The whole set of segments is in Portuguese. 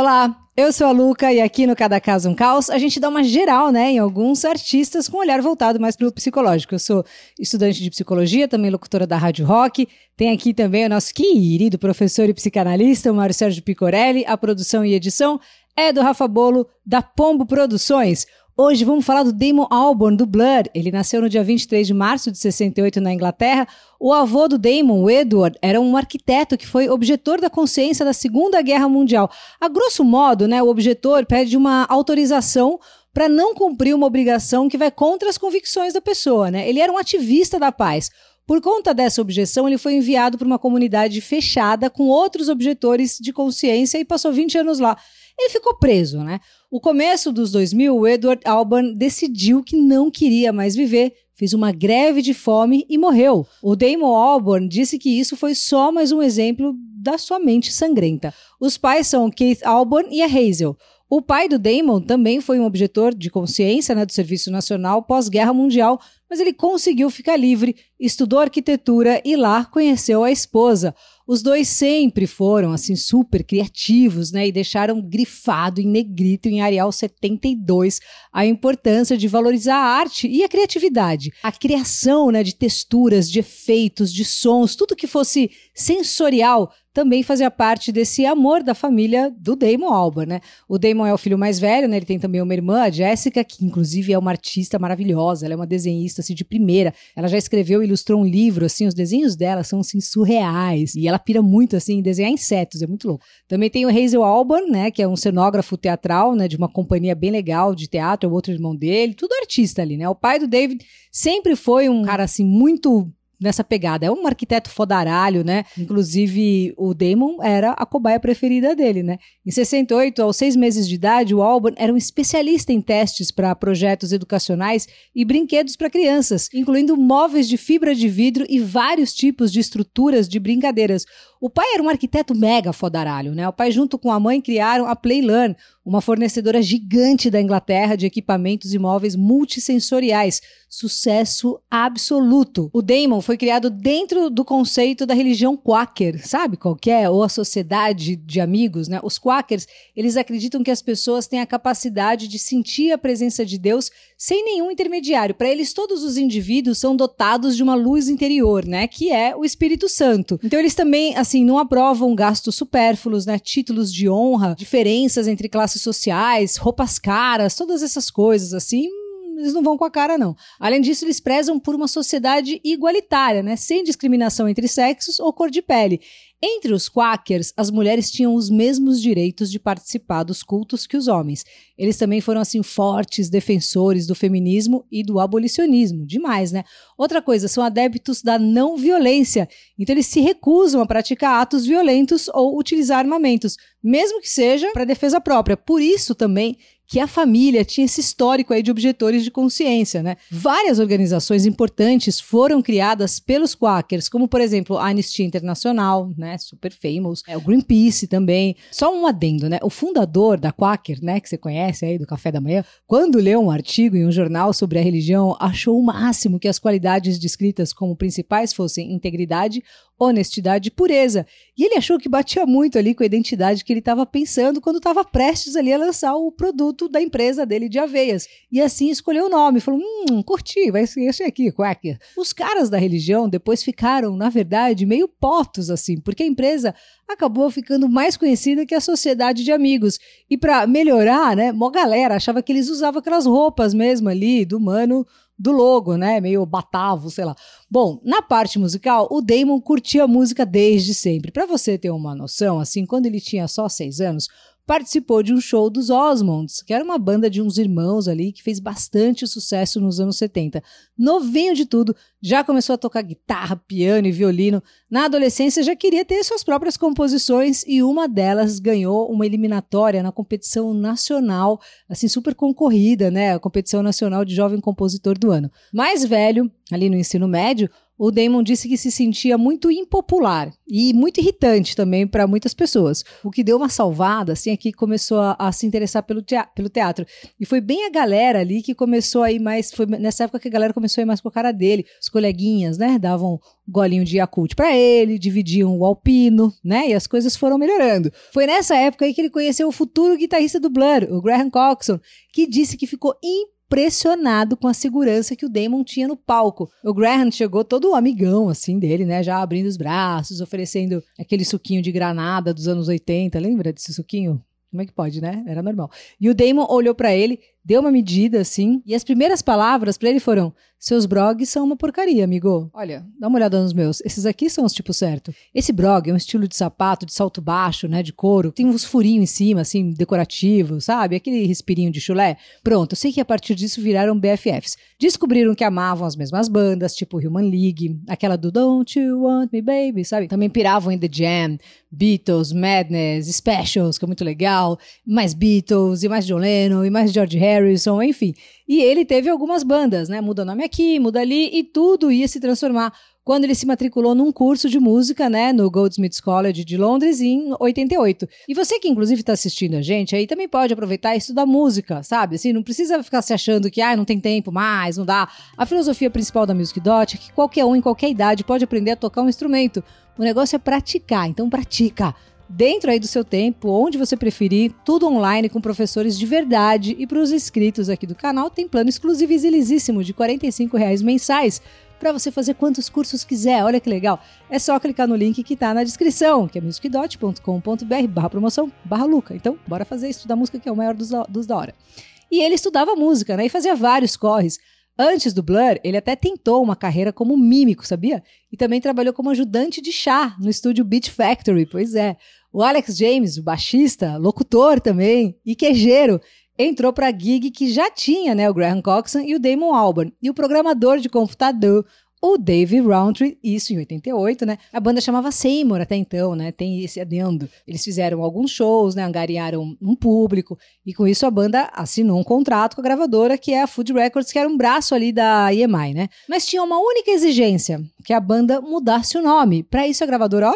Olá, eu sou a Luca e aqui no Cada Caso um Caos a gente dá uma geral, né, em alguns artistas com um olhar voltado mais para o psicológico. Eu sou estudante de psicologia, também locutora da Rádio Rock. Tem aqui também o nosso querido professor e psicanalista, o Mário Sérgio Picorelli. A produção e edição é do Rafa Bolo, da Pombo Produções. Hoje vamos falar do Damon Albarn, do Blur. Ele nasceu no dia 23 de março de 68 na Inglaterra. O avô do Damon, o Edward, era um arquiteto que foi objetor da consciência da Segunda Guerra Mundial. A grosso modo, né, o objetor pede uma autorização para não cumprir uma obrigação que vai contra as convicções da pessoa. Né? Ele era um ativista da paz. Por conta dessa objeção, ele foi enviado para uma comunidade fechada com outros objetores de consciência e passou 20 anos lá. Ele ficou preso, né? O começo dos 2000, o Edward Alban decidiu que não queria mais viver, fez uma greve de fome e morreu. O Damon Albarn disse que isso foi só mais um exemplo da sua mente sangrenta. Os pais são Keith Albarn e a Hazel. O pai do Damon também foi um objetor de consciência né, do Serviço Nacional pós-Guerra Mundial, mas ele conseguiu ficar livre, estudou arquitetura e lá conheceu a esposa. Os dois sempre foram assim super criativos, né, e deixaram grifado em negrito em Arial 72 a importância de valorizar a arte e a criatividade, a criação, né, de texturas, de efeitos, de sons, tudo que fosse sensorial também fazia parte desse amor da família do Damon Albarn, né? O Damon é o filho mais velho, né? Ele tem também uma irmã, a Jessica, que inclusive é uma artista maravilhosa, ela é uma desenhista assim de primeira. Ela já escreveu e ilustrou um livro assim, os desenhos dela são assim surreais e ela pira muito assim em desenhar insetos, é muito louco. Também tem o Hazel Albarn, né, que é um cenógrafo teatral, né, de uma companhia bem legal de teatro, é o outro irmão dele, tudo artista ali, né? O pai do David sempre foi um cara assim muito nessa pegada. É um arquiteto fodaralho, né? Inclusive, o Damon era a cobaia preferida dele, né? Em 68, aos seis meses de idade, o Alban era um especialista em testes para projetos educacionais e brinquedos para crianças, incluindo móveis de fibra de vidro e vários tipos de estruturas de brincadeiras. O pai era um arquiteto mega fodaralho, né? O pai, junto com a mãe, criaram a Playlearn, uma fornecedora gigante da Inglaterra de equipamentos imóveis multissensoriais. Sucesso absoluto. O Damon foi criado dentro do conceito da religião Quaker, sabe qual é? Ou a sociedade de amigos, né? Os Quakers, eles acreditam que as pessoas têm a capacidade de sentir a presença de Deus sem nenhum intermediário. Para eles, todos os indivíduos são dotados de uma luz interior, né? Que é o Espírito Santo. Então, eles também, assim, não aprovam gastos supérfluos, né? Títulos de honra, diferenças entre classes sociais, roupas caras, todas essas coisas, assim, eles não vão com a cara, não. Além disso, eles prezam por uma sociedade igualitária, né? Sem discriminação entre sexos ou cor de pele. Entre os quakers, as mulheres tinham os mesmos direitos de participar dos cultos que os homens. Eles também foram assim fortes defensores do feminismo e do abolicionismo, demais, né? Outra coisa, são adeptos da não violência. Então eles se recusam a praticar atos violentos ou utilizar armamentos, mesmo que seja para defesa própria. Por isso também que a família tinha esse histórico aí de objetores de consciência, né? Várias organizações importantes foram criadas pelos Quakers, como por exemplo a Anistia Internacional, né? Super famous, é, o Greenpeace também. Só um adendo, né? O fundador da Quaker, né? Que você conhece aí do Café da Manhã, quando leu um artigo em um jornal sobre a religião, achou o máximo que as qualidades descritas como principais fossem integridade, honestidade e pureza. E ele achou que batia muito ali com a identidade que ele estava pensando quando estava prestes ali a lançar o produto da empresa dele de aveias. E assim escolheu o nome, falou: "Hum, curti, vai ser esse aqui, Quaker". Os caras da religião depois ficaram, na verdade, meio potos assim, porque a empresa acabou ficando mais conhecida que a sociedade de amigos. E para melhorar, né, uma galera achava que eles usavam aquelas roupas mesmo ali do mano do logo, né? Meio batavo, sei lá. Bom, na parte musical, o Damon curtia música desde sempre. Para você ter uma noção, assim, quando ele tinha só seis anos, participou de um show dos Osmonds, que era uma banda de uns irmãos ali que fez bastante sucesso nos anos 70. Novinho de tudo, já começou a tocar guitarra, piano e violino. Na adolescência já queria ter suas próprias composições e uma delas ganhou uma eliminatória na competição nacional, assim super concorrida, né? A competição nacional de jovem compositor do ano. Mais velho, ali no ensino médio, o Damon disse que se sentia muito impopular e muito irritante também para muitas pessoas. O que deu uma salvada, assim, é que começou a, a se interessar pelo pelo teatro. E foi bem a galera ali que começou a ir mais. Foi nessa época que a galera começou a ir mais com a cara dele. Os coleguinhas, né? Davam golinho de Yakult para ele, dividiam o alpino, né? E as coisas foram melhorando. Foi nessa época aí que ele conheceu o futuro guitarrista do Blur, o Graham Coxon, que disse que ficou impressionado impressionado com a segurança que o Damon tinha no palco. O Graham chegou todo amigão, assim, dele, né? Já abrindo os braços, oferecendo aquele suquinho de granada dos anos 80. Lembra desse suquinho? Como é que pode, né? Era normal. E o Damon olhou para ele, deu uma medida assim, e as primeiras palavras para ele foram: Seus brogs são uma porcaria, amigo. Olha, dá uma olhada nos meus. Esses aqui são os tipos certo. Esse brog é um estilo de sapato de salto baixo, né, de couro. Tem uns furinhos em cima, assim, decorativos, sabe? Aquele respirinho de chulé. Pronto, eu sei que a partir disso viraram BFFs. Descobriram que amavam as mesmas bandas, tipo Human League, aquela do Don't You Want Me Baby, sabe? Também piravam em The Jam, Beatles, Madness, Specials, que é muito legal, mais Beatles, e mais John Lennon, e mais George Harrison, enfim. E ele teve algumas bandas, né? Muda nome aqui, muda ali, e tudo ia se transformar quando ele se matriculou num curso de música, né, no Goldsmiths College de Londres em 88. E você que inclusive está assistindo a gente aí também pode aproveitar e estudar música, sabe? Assim, não precisa ficar se achando que ah, não tem tempo mais, não dá. A filosofia principal da Music Dot é que qualquer um em qualquer idade pode aprender a tocar um instrumento. O negócio é praticar, então pratica dentro aí do seu tempo, onde você preferir, tudo online com professores de verdade. E para os inscritos aqui do canal, tem plano exclusivo e de 45 reais mensais para você fazer quantos cursos quiser. Olha que legal. É só clicar no link que está na descrição, que é musicdot.com.br barra promoção barra Luca. Então, bora fazer estudar música, que é o maior dos, dos da hora. E ele estudava música, né? E fazia vários corres. Antes do Blur, ele até tentou uma carreira como mímico, sabia? E também trabalhou como ajudante de chá no estúdio Beat Factory, pois é. O Alex James, o baixista, locutor também e quejeiro, entrou para a gig que já tinha né, o Graham Coxon e o Damon Albarn. E o programador de computador, o Dave Roundtree, isso em 88, né? A banda chamava Seymour até então, né? Tem esse adendo. Eles fizeram alguns shows, né? Angariaram um público e com isso a banda assinou um contrato com a gravadora que é a Food Records, que era um braço ali da EMI, né? Mas tinha uma única exigência, que a banda mudasse o nome. Para isso a gravadora, ó,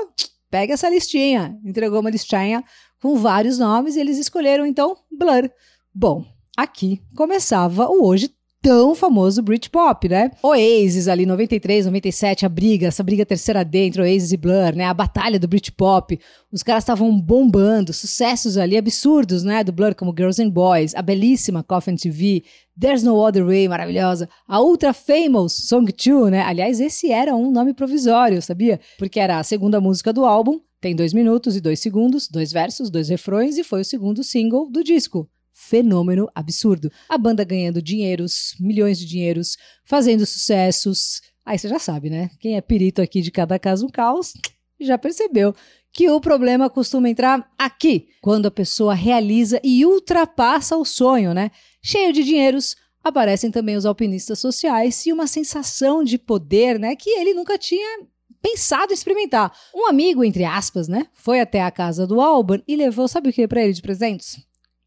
pega essa listinha. Entregou uma listinha com vários nomes e eles escolheram então Blur. Bom, aqui começava o hoje tão famoso Britpop, né? Oasis ali, 93, 97, a briga, essa briga terceira D entre Oasis e Blur, né? A batalha do Britpop. Os caras estavam bombando, sucessos ali absurdos, né? Do Blur, como Girls and Boys, a belíssima Coffin TV, There's No Other Way, maravilhosa. A Ultra Famous Song 2, né? Aliás, esse era um nome provisório, sabia? Porque era a segunda música do álbum, tem dois minutos e dois segundos, dois versos, dois refrões, e foi o segundo single do disco fenômeno absurdo. A banda ganhando dinheiros, milhões de dinheiros, fazendo sucessos. Aí você já sabe, né? Quem é perito aqui de cada caso um caos, já percebeu que o problema costuma entrar aqui, quando a pessoa realiza e ultrapassa o sonho, né? Cheio de dinheiros, aparecem também os alpinistas sociais e uma sensação de poder, né, que ele nunca tinha pensado em experimentar. Um amigo, entre aspas, né, foi até a casa do Alban e levou, sabe o que para ele de presentes?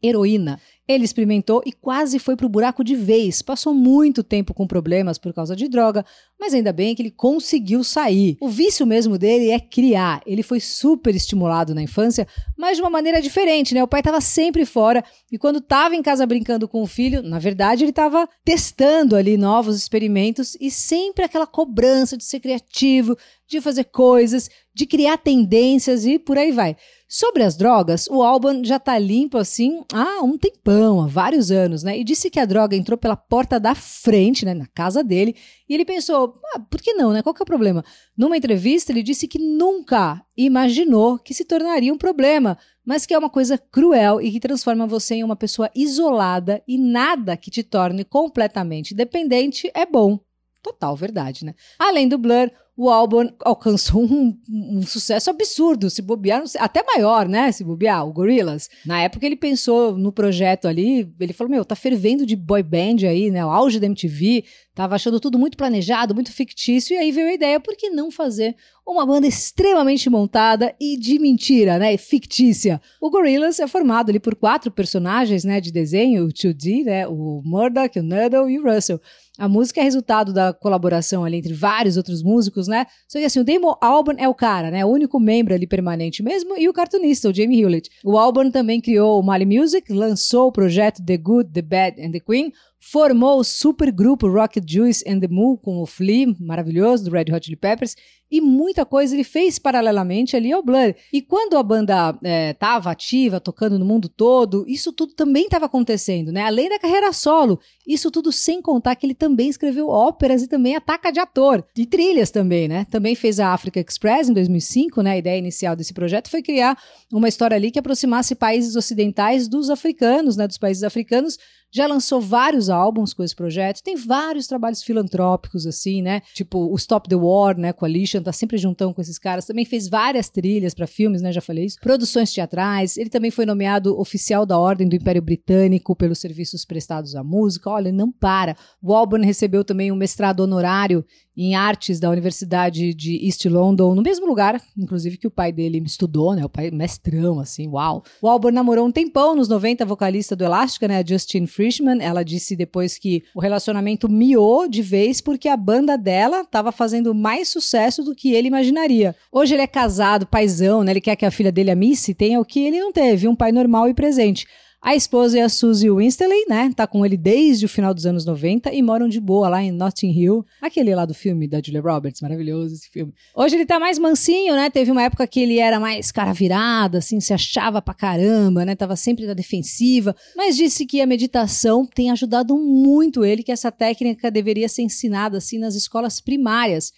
Heroína. Ele experimentou e quase foi pro buraco de vez. Passou muito tempo com problemas por causa de droga, mas ainda bem que ele conseguiu sair. O vício mesmo dele é criar. Ele foi super estimulado na infância, mas de uma maneira diferente, né? O pai estava sempre fora e quando estava em casa brincando com o filho, na verdade ele estava testando ali novos experimentos e sempre aquela cobrança de ser criativo, de fazer coisas, de criar tendências e por aí vai. Sobre as drogas, o Alban já tá limpo assim há um tempão, há vários anos, né? E disse que a droga entrou pela porta da frente, né, na casa dele, e ele pensou, ah, por que não, né? Qual que é o problema? Numa entrevista, ele disse que nunca imaginou que se tornaria um problema, mas que é uma coisa cruel e que transforma você em uma pessoa isolada e nada que te torne completamente dependente é bom. Total verdade, né? Além do Blur, o álbum alcançou um, um, sucesso absurdo, se bobear, até maior, né? Se bobear, o Gorillaz. Na época ele pensou no projeto ali, ele falou: Meu, tá fervendo de boy band aí, né? O auge da MTV, tava achando tudo muito planejado, muito fictício, e aí veio a ideia: por que não fazer uma banda extremamente montada e de mentira, né? Fictícia. O Gorillaz é formado ali por quatro personagens, né? De desenho: o 2D, né? O Murdoch, o Nuddle e o Russell. A música é resultado da colaboração ali entre vários outros músicos, né? Só que assim, o Damon Albarn é o cara, né? O único membro ali permanente mesmo e o cartunista, o Jamie Hewlett. O Albarn também criou o Mali Music, lançou o projeto The Good, The Bad and The Queen, formou o supergrupo Rocket Juice and the Moo com o Flea, maravilhoso, do Red Hot Chili Peppers, e muita coisa ele fez paralelamente ali ao Blur. E quando a banda estava é, ativa, tocando no mundo todo, isso tudo também estava acontecendo, né? Além da carreira solo, isso tudo sem contar que ele também escreveu óperas e também ataca de ator, e trilhas também, né? Também fez a Africa Express em 2005, né? A ideia inicial desse projeto foi criar uma história ali que aproximasse países ocidentais dos africanos, né? Dos países africanos, já lançou vários álbuns com esse projeto, tem vários trabalhos filantrópicos, assim, né? Tipo o Stop the War, né? Alicia, tá sempre juntão com esses caras. Também fez várias trilhas para filmes, né? Já falei isso. Produções teatrais. Ele também foi nomeado oficial da Ordem do Império Britânico pelos serviços prestados à música. Olha, não para. O Alban recebeu também um mestrado honorário em artes da Universidade de East London, no mesmo lugar, inclusive, que o pai dele estudou, né? O pai mestrão, assim, uau. O Alban namorou um tempão, nos 90, a vocalista do Elástica, né? A Justine Frischman. Ela disse depois que o relacionamento miou de vez porque a banda dela estava fazendo mais sucesso do que ele imaginaria. Hoje ele é casado, paizão, né? Ele quer que a filha dele, a Missy, tenha o que ele não teve, um pai normal e presente. A esposa é a Suzy Winsley, né? Tá com ele desde o final dos anos 90 e moram de boa lá em Notting Hill. Aquele lá do filme da Julia Roberts, maravilhoso esse filme. Hoje ele tá mais mansinho, né? Teve uma época que ele era mais cara virada, assim, se achava pra caramba, né? Tava sempre na defensiva, mas disse que a meditação tem ajudado muito ele, que essa técnica deveria ser ensinada assim nas escolas primárias.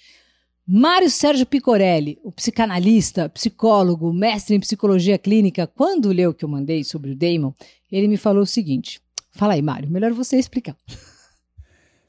Mário Sérgio Picorelli, o psicanalista, psicólogo, mestre em psicologia clínica, quando leu o que eu mandei sobre o Damon, ele me falou o seguinte: Fala aí, Mário, melhor você explicar.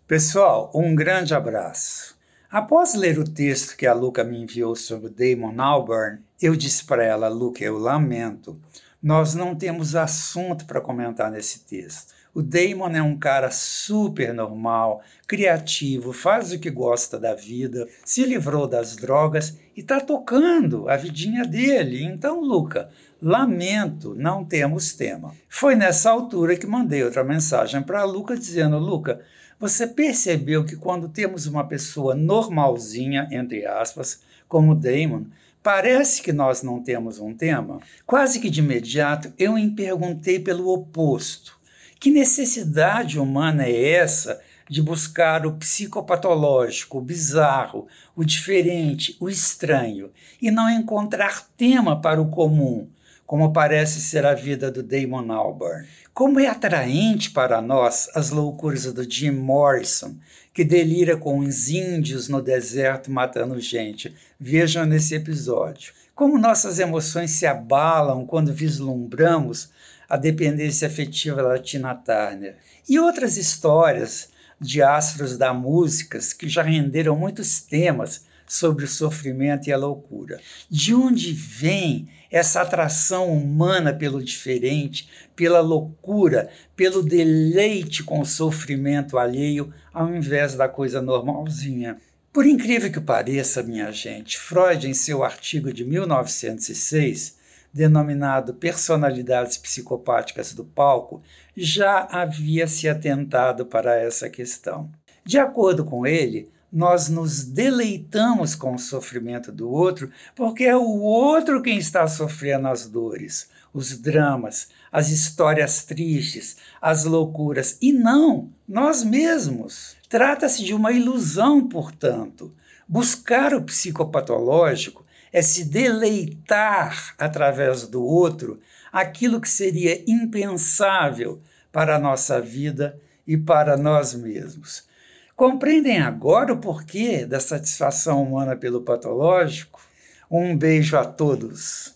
Pessoal, um grande abraço. Após ler o texto que a Luca me enviou sobre Damon Albarn, eu disse para ela, Luca, eu lamento, nós não temos assunto para comentar nesse texto. O Damon é um cara super normal, criativo, faz o que gosta da vida, se livrou das drogas e está tocando a vidinha dele. Então, Luca, lamento, não temos tema. Foi nessa altura que mandei outra mensagem para Luca dizendo: Luca, você percebeu que quando temos uma pessoa normalzinha, entre aspas, como Damon, Parece que nós não temos um tema? Quase que de imediato eu me perguntei pelo oposto. Que necessidade humana é essa de buscar o psicopatológico, o bizarro, o diferente, o estranho, e não encontrar tema para o comum, como parece ser a vida do Damon Albarn? Como é atraente para nós as loucuras do Jim Morrison, que delira com os índios no deserto matando gente. Vejam nesse episódio. Como nossas emoções se abalam quando vislumbramos a dependência afetiva da Tina Turner. E outras histórias de astros da música que já renderam muitos temas sobre o sofrimento e a loucura. De onde vem essa atração humana pelo diferente, pela loucura, pelo deleite com o sofrimento alheio, ao invés da coisa normalzinha? Por incrível que pareça, minha gente, Freud, em seu artigo de 1906, denominado Personalidades Psicopáticas do Palco, já havia se atentado para essa questão. De acordo com ele, nós nos deleitamos com o sofrimento do outro porque é o outro quem está sofrendo as dores, os dramas, as histórias tristes, as loucuras, e não nós mesmos. Trata-se de uma ilusão, portanto. Buscar o psicopatológico é se deleitar através do outro aquilo que seria impensável para a nossa vida e para nós mesmos. Compreendem agora o porquê da satisfação humana pelo patológico? Um beijo a todos.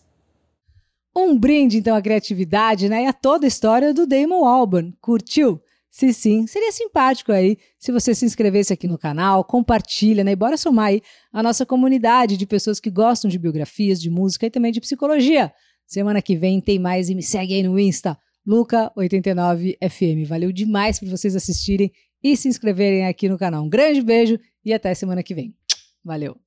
Um brinde, então, à criatividade né, e a toda a história do Damon Albarn. Curtiu? Se sim, seria simpático aí se você se inscrevesse aqui no canal, compartilha, né? E bora somar aí a nossa comunidade de pessoas que gostam de biografias, de música e também de psicologia. Semana que vem tem mais e me segue aí no Insta, Luca89FM. Valeu demais por vocês assistirem e se inscreverem aqui no canal. Um grande beijo e até semana que vem. Valeu!